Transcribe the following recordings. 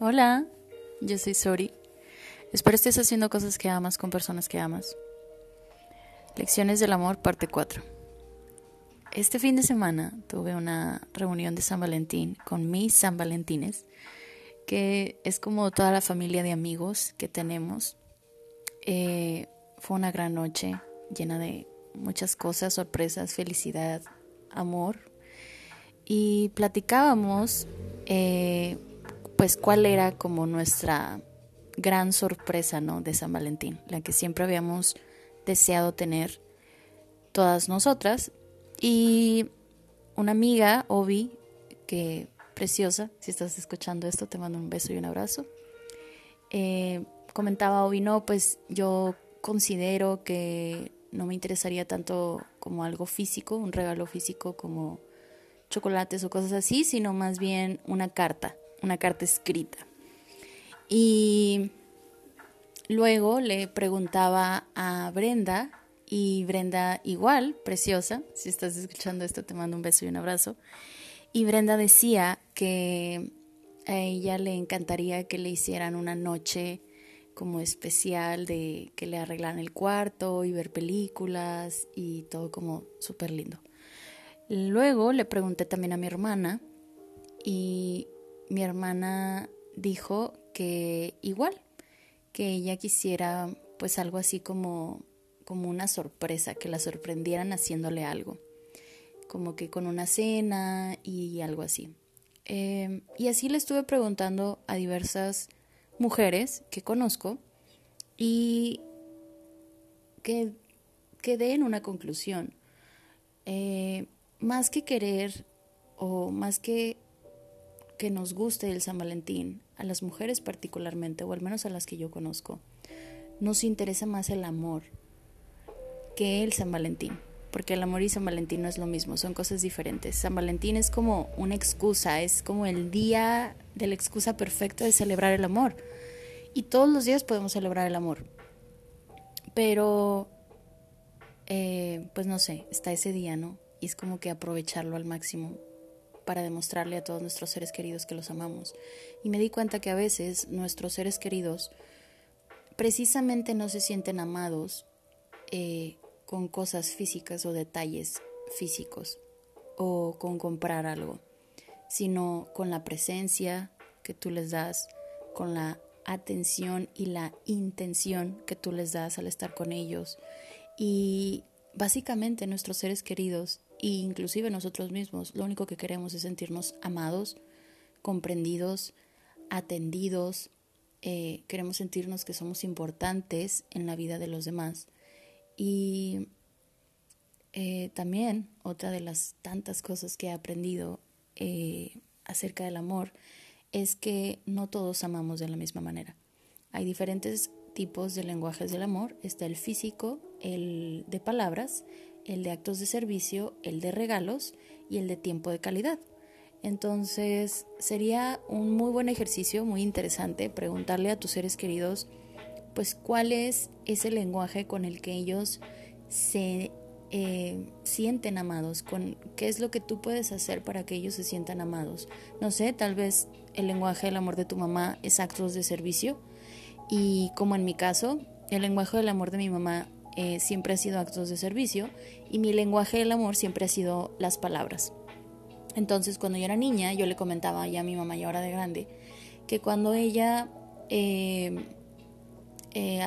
Hola, yo soy Sori. Espero estés haciendo cosas que amas con personas que amas. Lecciones del amor, parte 4. Este fin de semana tuve una reunión de San Valentín con mis San Valentines, que es como toda la familia de amigos que tenemos. Eh, fue una gran noche llena de muchas cosas, sorpresas, felicidad, amor. Y platicábamos eh, pues cuál era como nuestra gran sorpresa, ¿no? De San Valentín, la que siempre habíamos deseado tener todas nosotras. Y una amiga, Obi, que preciosa, si estás escuchando esto, te mando un beso y un abrazo. Eh, comentaba Obi, no, pues yo considero que no me interesaría tanto como algo físico, un regalo físico como chocolates o cosas así, sino más bien una carta una carta escrita. Y luego le preguntaba a Brenda, y Brenda igual, preciosa, si estás escuchando esto te mando un beso y un abrazo, y Brenda decía que a ella le encantaría que le hicieran una noche como especial de que le arreglaran el cuarto y ver películas y todo como súper lindo. Luego le pregunté también a mi hermana y mi hermana dijo que igual, que ella quisiera pues algo así como, como una sorpresa, que la sorprendieran haciéndole algo, como que con una cena y algo así. Em, y así le estuve preguntando a diversas mujeres que conozco y que quedé en una conclusión. Eh, más que querer o más que que nos guste el San Valentín, a las mujeres particularmente, o al menos a las que yo conozco, nos interesa más el amor que el San Valentín, porque el amor y San Valentín no es lo mismo, son cosas diferentes. San Valentín es como una excusa, es como el día de la excusa perfecta de celebrar el amor. Y todos los días podemos celebrar el amor. Pero, eh, pues no sé, está ese día, ¿no? Y es como que aprovecharlo al máximo para demostrarle a todos nuestros seres queridos que los amamos. Y me di cuenta que a veces nuestros seres queridos precisamente no se sienten amados eh, con cosas físicas o detalles físicos o con comprar algo, sino con la presencia que tú les das, con la atención y la intención que tú les das al estar con ellos. Y básicamente nuestros seres queridos e inclusive nosotros mismos lo único que queremos es sentirnos amados, comprendidos, atendidos, eh, queremos sentirnos que somos importantes en la vida de los demás. Y eh, también otra de las tantas cosas que he aprendido eh, acerca del amor es que no todos amamos de la misma manera. Hay diferentes tipos de lenguajes del amor. Está el físico, el de palabras, el de actos de servicio, el de regalos y el de tiempo de calidad. Entonces sería un muy buen ejercicio, muy interesante, preguntarle a tus seres queridos, pues cuál es ese lenguaje con el que ellos se eh, sienten amados, con qué es lo que tú puedes hacer para que ellos se sientan amados. No sé, tal vez el lenguaje del amor de tu mamá es actos de servicio y como en mi caso, el lenguaje del amor de mi mamá eh, siempre ha sido actos de servicio y mi lenguaje del amor siempre ha sido las palabras. Entonces cuando yo era niña yo le comentaba ya a mi mamá y ahora de grande que cuando ella eh, eh,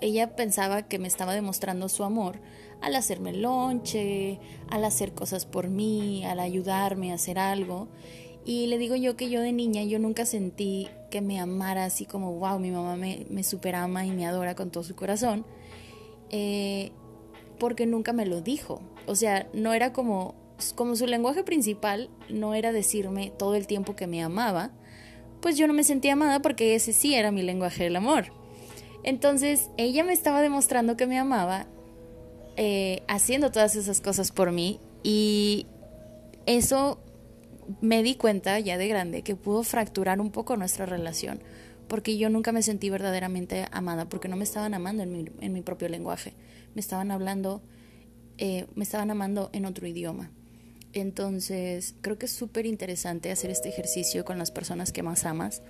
ella pensaba que me estaba demostrando su amor al hacerme lonche, al hacer cosas por mí, al ayudarme a hacer algo. Y le digo yo que yo de niña yo nunca sentí que me amara así como, wow, mi mamá me, me superama y me adora con todo su corazón, eh, porque nunca me lo dijo. O sea, no era como, como su lenguaje principal, no era decirme todo el tiempo que me amaba, pues yo no me sentía amada porque ese sí era mi lenguaje del amor. Entonces ella me estaba demostrando que me amaba, eh, haciendo todas esas cosas por mí y eso me di cuenta ya de grande que pudo fracturar un poco nuestra relación porque yo nunca me sentí verdaderamente amada, porque no me estaban amando en mi, en mi propio lenguaje, me estaban hablando, eh, me estaban amando en otro idioma. Entonces, creo que es súper interesante hacer este ejercicio con las personas que más amas,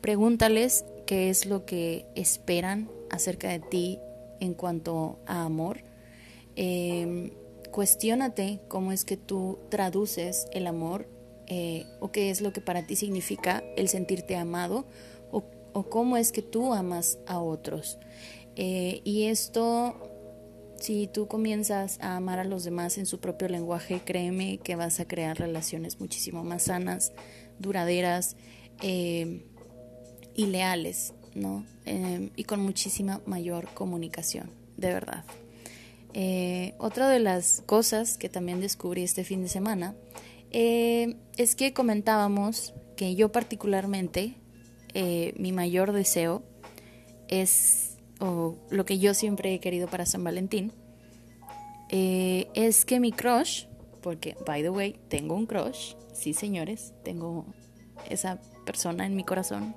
Pregúntales qué es lo que esperan acerca de ti en cuanto a amor. Eh, cuestiónate cómo es que tú traduces el amor eh, o qué es lo que para ti significa el sentirte amado o, cómo es que tú amas a otros. Eh, y esto, si tú comienzas a amar a los demás en su propio lenguaje, créeme que vas a crear relaciones muchísimo más sanas, duraderas eh, y leales, ¿no? y con muchísima mayor comunicación, de verdad. otra de las cosas que también descubrí este fin de semana eh, es que comentábamos que yo particularmente, eh, mi mayor deseo es, o lo que yo siempre he querido para San Valentín, eh, es que mi crush, porque, by the way, tengo un crush, sí señores, tengo esa persona en mi corazón,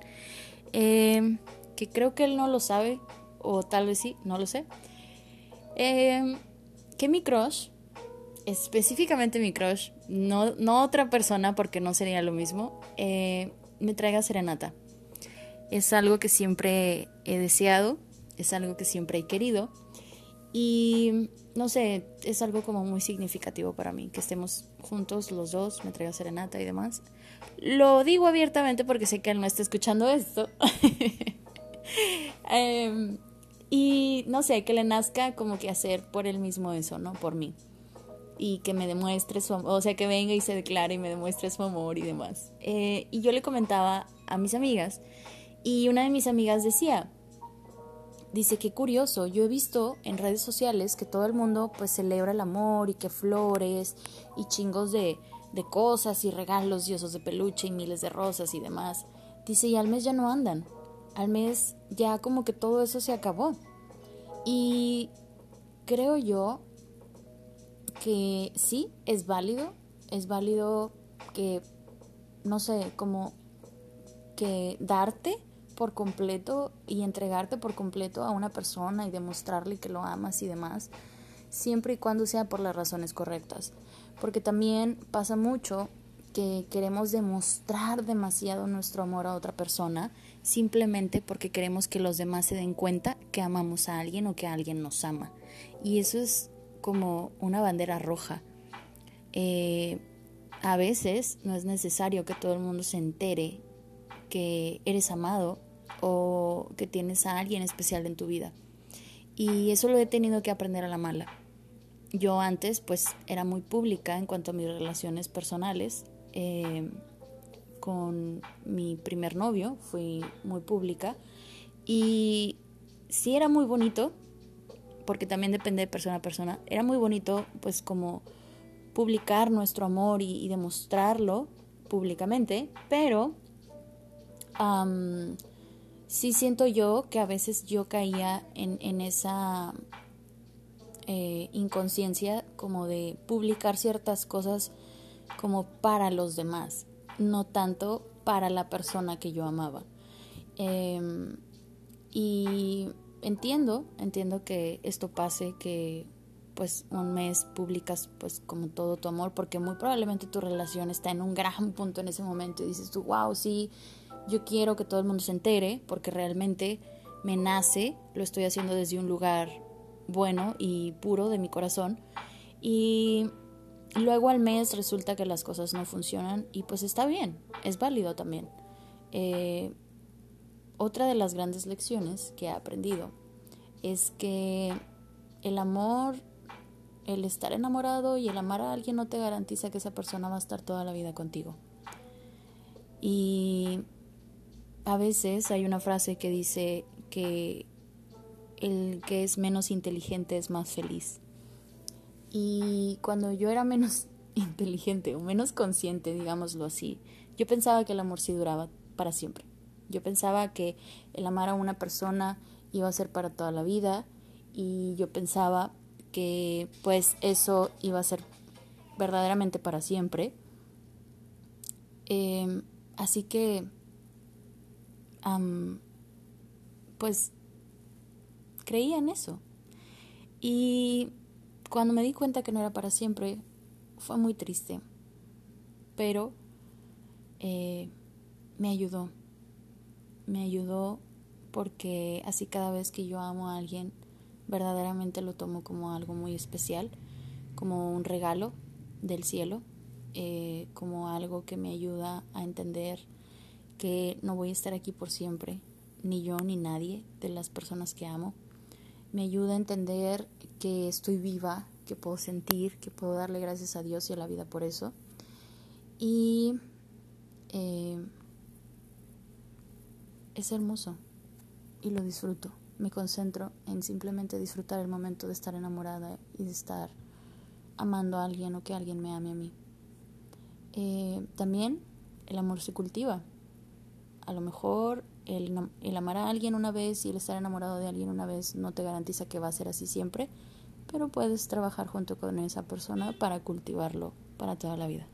que creo que él no lo sabe, o tal vez sí, no lo sé, que mi crush específicamente mi crush, no, no otra persona porque no sería lo mismo, eh, me traiga serenata. Es algo que siempre he deseado, es algo que siempre he querido y no sé, es algo como muy significativo para mí, que estemos juntos los dos, me traiga serenata y demás. Lo digo abiertamente porque sé que él no está escuchando esto. Em, y no sé, que le nazca como que hacer por él mismo eso, ¿no? Por mí y que me demuestre su amor, o sea, que venga y se declare y me demuestre su amor y demás. Eh, y yo le comentaba a mis amigas y una de mis amigas decía, dice que curioso, yo he visto en redes sociales que todo el mundo pues celebra el amor y que flores y chingos de, de cosas y regalos y osos de peluche y miles de rosas y demás. Dice, y al mes ya no andan, al mes ya como que todo eso se acabó. Y creo yo que sí, es válido, es válido que, no sé, como que darte por completo y entregarte por completo a una persona y demostrarle que lo amas y demás, siempre y cuando sea por las razones correctas. Porque también pasa mucho que queremos demostrar demasiado nuestro amor a otra persona simplemente porque queremos que los demás se den cuenta que amamos a alguien o que alguien nos ama. Y eso es como una bandera roja. Eh, a veces no es necesario que todo el mundo se entere que eres amado o que tienes a alguien especial en tu vida. Y eso lo he tenido que aprender a la mala. Yo antes pues era muy pública en cuanto a mis relaciones personales. Eh, con mi primer novio fui muy pública y sí era muy bonito porque también depende de persona a persona. Era muy bonito, pues, como publicar nuestro amor y, demostrarlo públicamente, pero sí siento yo que a veces yo caía en, esa eh, inconsciencia como de publicar ciertas cosas como para los demás, no tanto para la persona que yo amaba. Em, y entiendo, entiendo que esto pase, que pues un mes publicas pues como todo tu amor, porque muy probablemente tu relación está en un gran punto en ese momento y dices tú, wow, sí, yo quiero que todo el mundo se entere, porque realmente me nace, lo estoy haciendo desde un lugar bueno y puro de mi corazón. Y luego al mes resulta que las cosas no funcionan y pues está bien, es válido también. Eh, otra de las grandes lecciones que he aprendido es que el amor, el estar enamorado y el amar a alguien no te garantiza que esa persona va a estar toda la vida contigo. Y a veces hay una frase que dice que el que es menos inteligente es más feliz. Y cuando yo era menos inteligente o menos consciente, digámoslo así, yo pensaba que el amor sí duraba para siempre. Yo pensaba que el amar a una persona iba a ser para toda la vida y yo pensaba que pues eso iba a ser verdaderamente para siempre. Em, así que, pues, creía en eso. Y cuando me di cuenta que no era para siempre, fue muy triste. Pero eh, me ayudó me ayudó porque así cada vez que yo amo a alguien, verdaderamente lo tomo como algo muy especial, como un regalo del cielo, eh, como algo que me ayuda a entender que no voy a estar aquí por siempre, ni yo ni nadie de las personas que amo. Me ayuda a entender que estoy viva, que puedo sentir, que puedo darle gracias a Dios y a la vida por eso. Y eh, es hermoso y lo disfruto. Me concentro en simplemente disfrutar el momento de estar enamorada y de estar amando a alguien o que alguien me ame a mí. Eh, también el amor se cultiva. A lo mejor el, el, amar a alguien una vez y el estar enamorado de alguien una vez no te garantiza que va a ser así siempre, pero puedes trabajar junto con esa persona para cultivarlo para toda la vida.